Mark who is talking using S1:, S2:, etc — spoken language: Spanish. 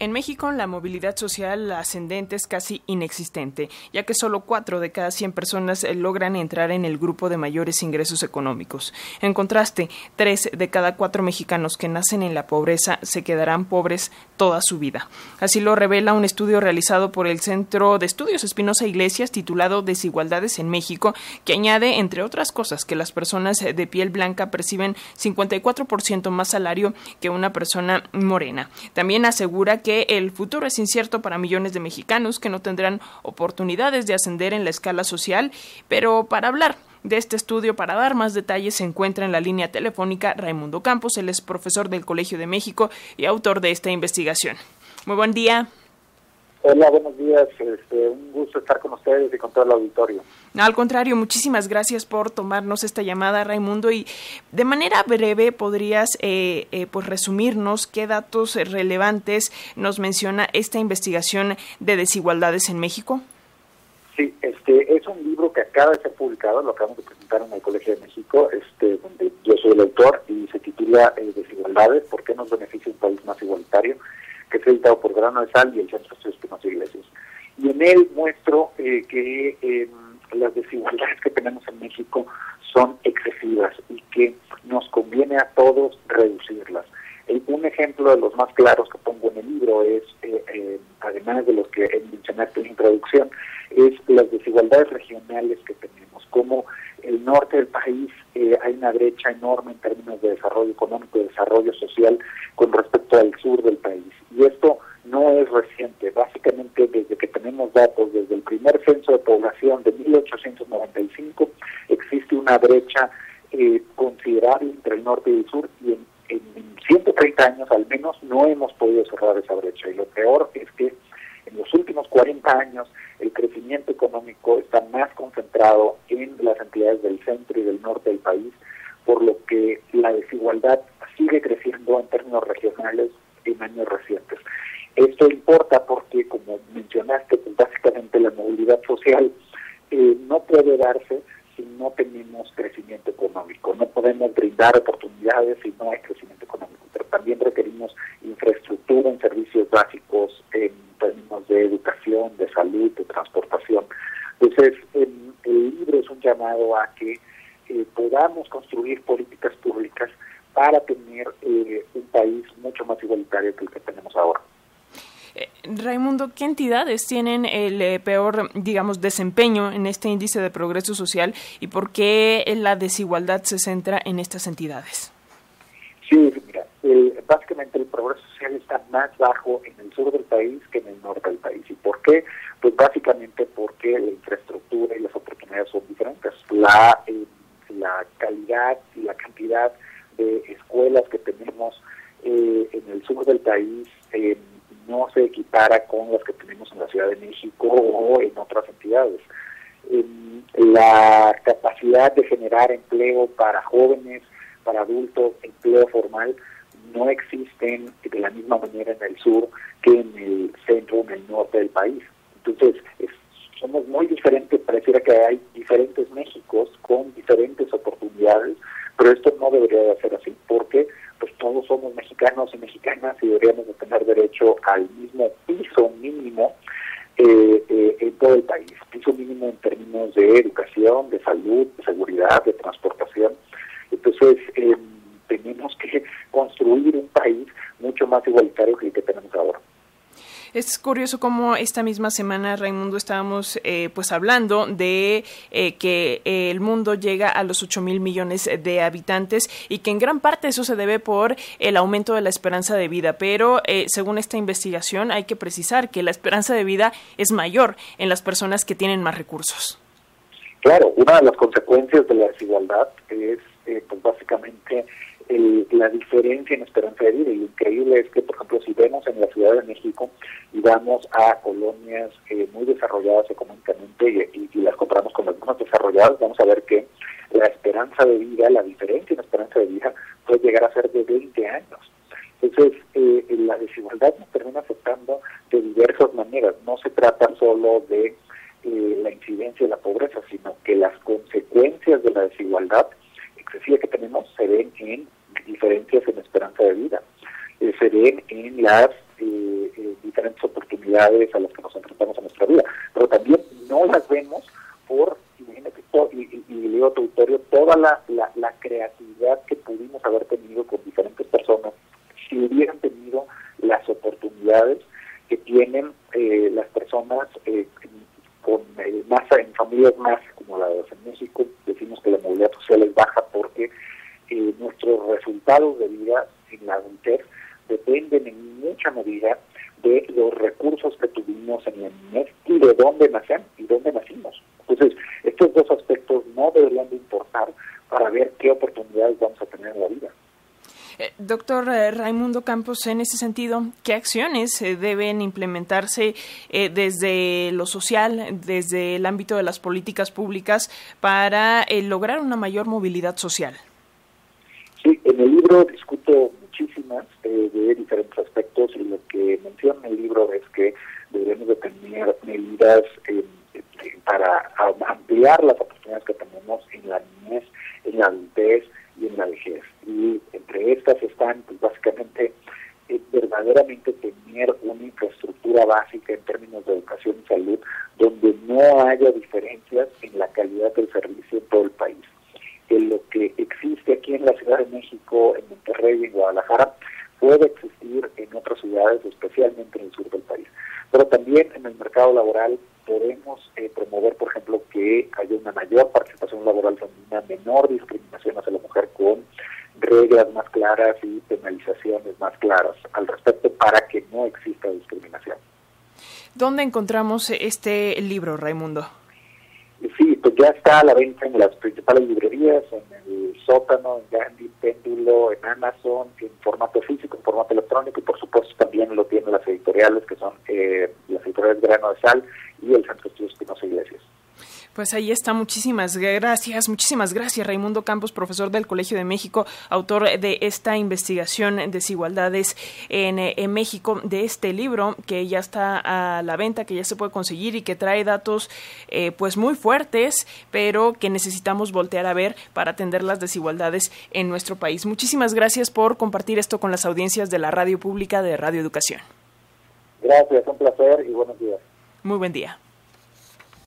S1: En México, la movilidad social ascendente es casi inexistente, ya que solo 4 de cada 100 personas eh, logran entrar en el grupo de mayores ingresos económicos. En contraste, 3 de cada 4 mexicanos que nacen en la pobreza se quedarán pobres toda su vida. Así lo revela un estudio realizado por el Centro de Estudios Espinosa Iglesias titulado Desigualdades en México, que añade, entre otras cosas, que las personas de piel blanca perciben 54% más salario que una persona morena. También asegura que el futuro es incierto para millones de mexicanos que no tendrán oportunidades de ascender en la escala social, pero para hablar de este estudio, para dar más detalles, se encuentra en la línea telefónica Raimundo Campos, él es profesor del Colegio de México y autor de esta investigación. Muy buen día.
S2: Hola, días. Este, un gusto estar con ustedes y con todo el auditorio.
S1: Al contrario, muchísimas gracias por tomarnos esta llamada, Raimundo. Y de manera breve, ¿podrías eh, eh, pues resumirnos qué datos relevantes nos menciona esta investigación de desigualdades en México?
S2: Sí, este es un libro que acaba de ser publicado, lo acabamos de presentar en el Colegio de México, este, donde yo soy el autor y se titula eh, Desigualdades, ¿por qué nos beneficia un país más igualitario? que es editado por Grano de Sal y el Centro de Estudios Iglesias. En él muestro eh, que em, las desigualdades que tenemos en México son excesivas y que nos conviene a todos reducirlas. un ejemplo de los más claros que pongo en el libro es, eh, eh, además de los que mencionaste en la introducción, es las desigualdades regionales que tenemos, como el norte del país hay una brecha enorme en términos de desarrollo económico y desarrollo social con respecto al sur del país. Y esto no es reciente, básicamente desde que tenemos datos, desde el primer censo de población de 1895, existe una brecha eh, considerable entre el norte y el sur y en, en 130 años al menos no hemos podido cerrar esa brecha. Y lo peor es que en los últimos 40 años el crecimiento económico está más concentrado en las entidades del centro y del norte del país, por lo que la desigualdad sigue creciendo en términos regionales en años recientes. Esto importa porque, como mencionaste, social eh, no puede darse si no tenemos crecimiento económico. No podemos brindar oportunidades si no hay crecimiento económico, pero también requerimos infraestructura en servicios básicos en términos de educación, de salud, de transportación. Entonces, el libro es un llamado a que eh, podamos construir políticas públicas para tener eh, un país mucho más igualitario que el que tenemos ahora.
S1: Eh, Raimundo, ¿qué entidades tienen el eh, peor, digamos, desempeño en este índice de progreso social y por qué la desigualdad se centra en estas entidades?
S2: Sí, mira, básicamente el progreso social está más bajo en el sur del país que en el norte del país. ¿Y por qué? Pues básicamente porque la infraestructura y las oportunidades son diferentes. La, la calidad y la cantidad de escuelas que tenemos eh, en el sur del país eh, no se equipara con las que tenemos en la Ciudad de México o en otras entidades. la capacidad de generar empleo para jóvenes, para adultos, empleo formal, no existen de la misma manera en el sur que en el centro o en el norte del país. Entonces, somos muy diferentes, pareciera que hay diferentes Méxicos con diferentes oportunidades, pero esto no debería de ser así, porque todos somos mexicanos y mexicanas y deberíamos de tener derecho al mismo piso mínimo eh, eh, en todo el país, piso mínimo en términos de educación, de salud, de seguridad, de transportación. Entonces, eh, tenemos que construir un país mucho más igualitario que el que tenemos ahora.
S1: Es curioso cómo esta misma semana, Raimundo, estábamos eh, pues hablando de eh, que el mundo llega a los 8 mil millones de habitantes y que en gran parte eso se debe por el aumento de la esperanza de vida. Pero eh, según esta investigación hay que precisar que la esperanza de vida es mayor en las personas que tienen más recursos.
S2: Claro, una de las consecuencias de la desigualdad es pues básicamente la diferencia en esperanza de vida. Y lo increíble es que, por ejemplo, si vemos en la Ciudad de México y vamos a colonias eh, muy desarrolladas económicamente y, las comparamos con las más desarrolladas, vamos a ver que la esperanza de vida, la diferencia en esperanza de vida puede llegar a ser de 20 años. Entonces, eh, la desigualdad nos termina afectando de diversas maneras. No se trata solo de eh, la incidencia de la pobreza, sino que las consecuencias de la desigualdad excesiva que tenemos se ven en diferencias en esperanza de vida, eh, se ven en las eh, eh, diferentes oportunidades a las que nos enfrentamos en nuestra vida, pero también no las vemos por, imagínate, y, y, y leo tu auditorio, toda la, la, la creatividad que pudimos haber tenido con diferentes personas si hubieran tenido las oportunidades que tienen eh, las personas eh, con eh, más en familias más como la de en México decimos que la movilidad social es baja porque eh, resultados de vida en la adultez dependen en mucha medida de los recursos que tuvimos en la niñez y de dónde nacen y dónde nacimos. Entonces, estos dos aspectos no deberían de importar para ver qué oportunidades vamos a tener en la vida.
S1: Eh, doctor eh, Raimundo Campos, en ese sentido, ¿qué acciones eh, deben implementarse eh, desde lo social, desde el ámbito de las políticas públicas para lograr una mayor movilidad social?
S2: Sí, en el libro discuto muchísimas eh, de diferentes aspectos y lo que menciona el libro es que debemos de tener medidas eh, para ampliar las oportunidades que tenemos en la niñez, en la adultez y en la vejez. Y entre estas están, pues básicamente, eh, verdaderamente tener una infraestructura básica en términos de educación y salud donde no haya diferencias en la calidad del servicio en todo el país. En lo que existe aquí en la Ciudad de México, en Monterrey en Guadalajara, puede existir en otras ciudades, especialmente en el sur del país. Pero también en el mercado laboral podemos eh, promover, por ejemplo, que haya una mayor participación laboral femenina, menor discriminación hacia la mujer con reglas más claras y penalizaciones más claras al respecto para que no exista discriminación.
S1: ¿Dónde encontramos este libro, Raimundo?
S2: Pues ya está a la venta en las principales librerías, en el sótano, en Gandhi, Péndulo, en Amazon, en formato físico, en formato electrónico y por supuesto también lo tienen las editoriales que son eh, las editoriales Grano de Sal y el Centro de Estudios Espinosa Iglesias.
S1: Pues ahí está. Muchísimas gracias. Muchísimas gracias, Raimundo Campos, profesor del Colegio de México, autor de esta investigación Desigualdades en, en, México, de este libro que ya está a la venta, que ya se puede conseguir y que trae datos eh, pues muy fuertes, pero que necesitamos voltear a ver para atender las desigualdades en nuestro país. Muchísimas gracias por compartir esto con las audiencias de la radio pública de Radio Educación.
S2: Gracias, un placer y buenos días.
S1: Muy buen día.